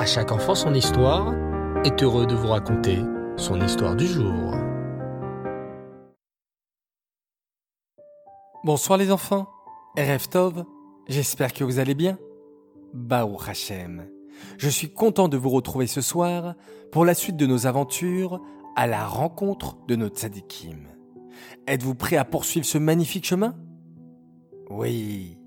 À chaque enfant son histoire est heureux de vous raconter son histoire du jour. Bonsoir les enfants, RF Tov, j'espère que vous allez bien. Baou Hashem, je suis content de vous retrouver ce soir pour la suite de nos aventures à la rencontre de nos tzadikim. Êtes-vous prêts à poursuivre ce magnifique chemin? Oui.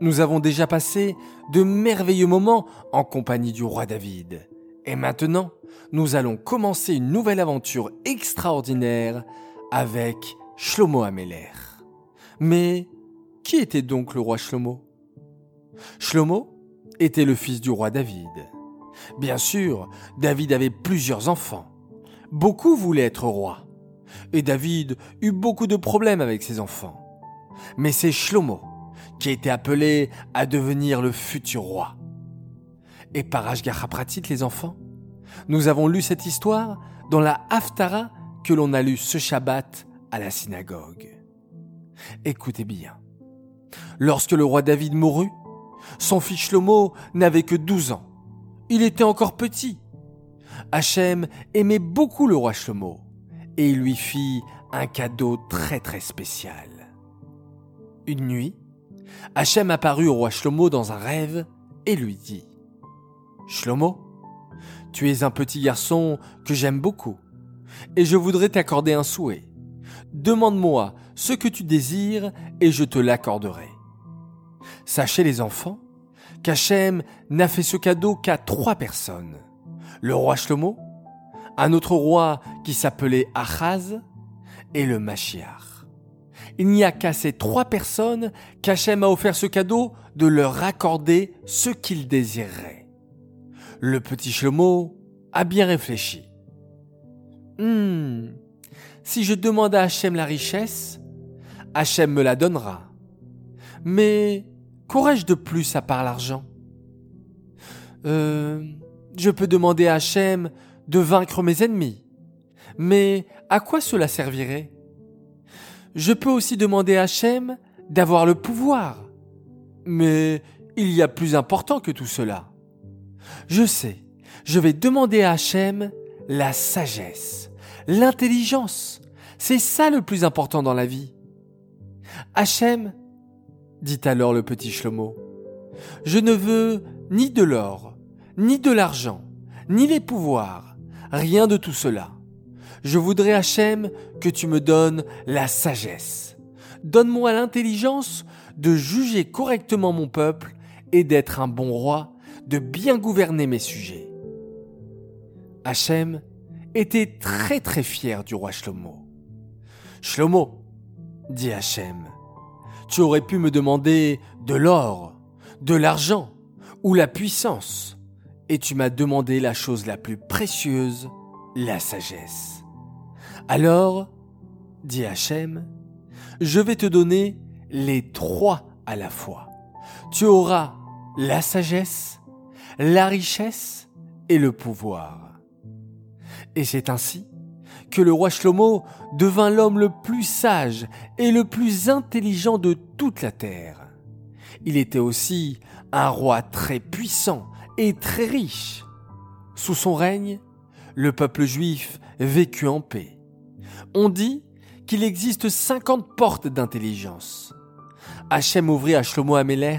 Nous avons déjà passé de merveilleux moments en compagnie du roi David. Et maintenant, nous allons commencer une nouvelle aventure extraordinaire avec Shlomo Ameler. Mais qui était donc le roi Shlomo? Shlomo était le fils du roi David. Bien sûr, David avait plusieurs enfants. Beaucoup voulaient être rois. Et David eut beaucoup de problèmes avec ses enfants. Mais c'est Shlomo qui a été appelé à devenir le futur roi. Et par Ashgar Pratit, les enfants, nous avons lu cette histoire dans la Haftara que l'on a lu ce Shabbat à la synagogue. Écoutez bien. Lorsque le roi David mourut, son fils Shlomo n'avait que 12 ans. Il était encore petit. Hachem aimait beaucoup le roi Shlomo et il lui fit un cadeau très très spécial. Une nuit, Hachem apparut au roi Shlomo dans un rêve et lui dit Shlomo, tu es un petit garçon que j'aime beaucoup et je voudrais t'accorder un souhait. Demande-moi ce que tu désires et je te l'accorderai. Sachez les enfants qu'Hachem n'a fait ce cadeau qu'à trois personnes. Le roi Shlomo, un autre roi qui s'appelait Achaz et le Mashiach. Il n'y a qu'à ces trois personnes qu'Hachem a offert ce cadeau de leur accorder ce qu'ils désireraient. Le petit Shlomo a bien réfléchi. Hmm, si je demande à Hachem la richesse, Hachem me la donnera. Mais qu'aurais-je de plus à part l'argent? Euh, Je peux demander à Hachem de vaincre mes ennemis. Mais à quoi cela servirait? Je peux aussi demander à Hachem d'avoir le pouvoir. Mais il y a plus important que tout cela. Je sais, je vais demander à Hachem la sagesse, l'intelligence. C'est ça le plus important dans la vie. Hachem, dit alors le petit Shlomo, je ne veux ni de l'or, ni de l'argent, ni les pouvoirs, rien de tout cela. Je voudrais, Hachem, que tu me donnes la sagesse. Donne-moi l'intelligence de juger correctement mon peuple et d'être un bon roi, de bien gouverner mes sujets. Hachem était très très fier du roi Shlomo. Shlomo, dit Hachem, tu aurais pu me demander de l'or, de l'argent ou la puissance, et tu m'as demandé la chose la plus précieuse, la sagesse. Alors, dit Hachem, je vais te donner les trois à la fois. Tu auras la sagesse, la richesse et le pouvoir. Et c'est ainsi que le roi Shlomo devint l'homme le plus sage et le plus intelligent de toute la terre. Il était aussi un roi très puissant et très riche. Sous son règne, le peuple juif vécut en paix. On dit qu'il existe 50 portes d'intelligence. Hachem ouvrit à Shlomo Ameler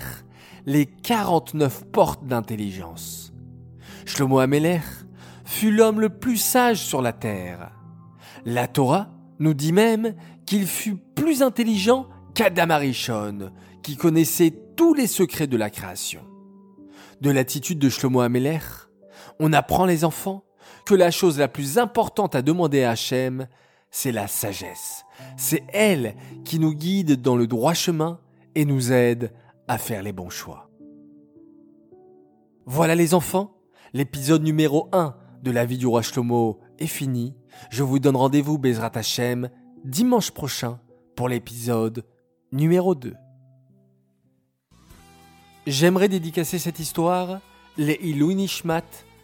les 49 portes d'intelligence. Shlomo Ameler fut l'homme le plus sage sur la terre. La Torah nous dit même qu'il fut plus intelligent qu'Adam Arishon, qui connaissait tous les secrets de la création. De l'attitude de Shlomo Ameler, on apprend les enfants que la chose la plus importante à demander à Hachem, c'est la sagesse. C'est elle qui nous guide dans le droit chemin et nous aide à faire les bons choix. Voilà les enfants, l'épisode numéro 1 de la vie du roi Shlomo est fini. Je vous donne rendez-vous Bezrat Hachem dimanche prochain pour l'épisode numéro 2. J'aimerais dédicacer cette histoire les Nishmat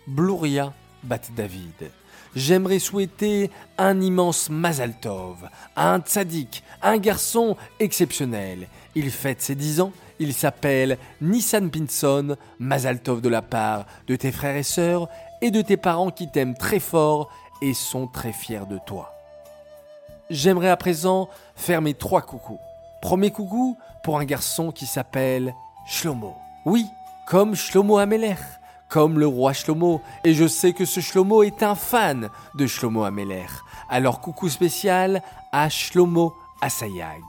Bluria Bat David. J'aimerais souhaiter un immense Mazal Tov un tzaddik, un garçon exceptionnel. Il fête ses 10 ans Il s'appelle Nissan Pinson, Mazaltov de la part de tes frères et sœurs et de tes parents qui t'aiment très fort et sont très fiers de toi. J'aimerais à présent faire mes trois coucous. Premier coucou pour un garçon qui s'appelle Shlomo. Oui, comme Shlomo Ameler, comme le roi Shlomo. Et je sais que ce Shlomo est un fan de Shlomo Ameler. Alors coucou spécial à Shlomo Asayag.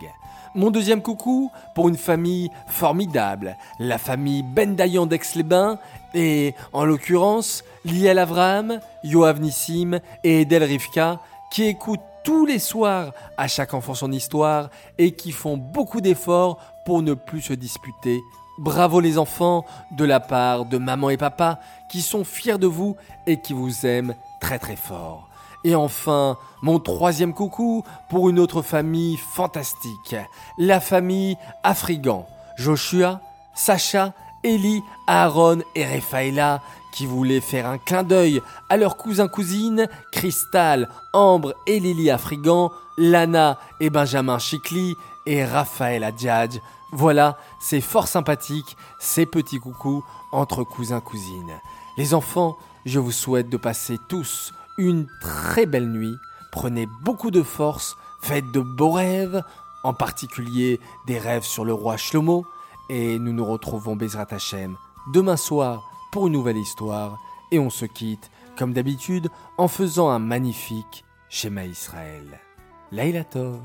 Mon deuxième coucou pour une famille formidable, la famille Ben Dayan d'Aix-les-Bains, et en l'occurrence Liel Avram, Yoav Nissim et Edel Rivka, qui écoutent tous les soirs à chaque enfant son histoire et qui font beaucoup d'efforts pour ne plus se disputer. Bravo les enfants de la part de maman et papa qui sont fiers de vous et qui vous aiment très très fort. Et enfin, mon troisième coucou pour une autre famille fantastique, la famille Afrigan. Joshua, Sacha, Eli, Aaron et Refaela qui voulaient faire un clin d'œil à leurs cousins-cousines, Crystal, Ambre et Lily Afrigan, Lana et Benjamin Chicli et Raphaël Adjadj. Voilà, c'est fort sympathique, ces petits coucous entre cousins-cousines. Les enfants, je vous souhaite de passer tous une très belle nuit. Prenez beaucoup de force, faites de beaux rêves, en particulier des rêves sur le roi Shlomo. Et nous nous retrouvons Bezrat Hashem demain soir pour une nouvelle histoire. Et on se quitte, comme d'habitude, en faisant un magnifique schéma Israël. Laila Tov.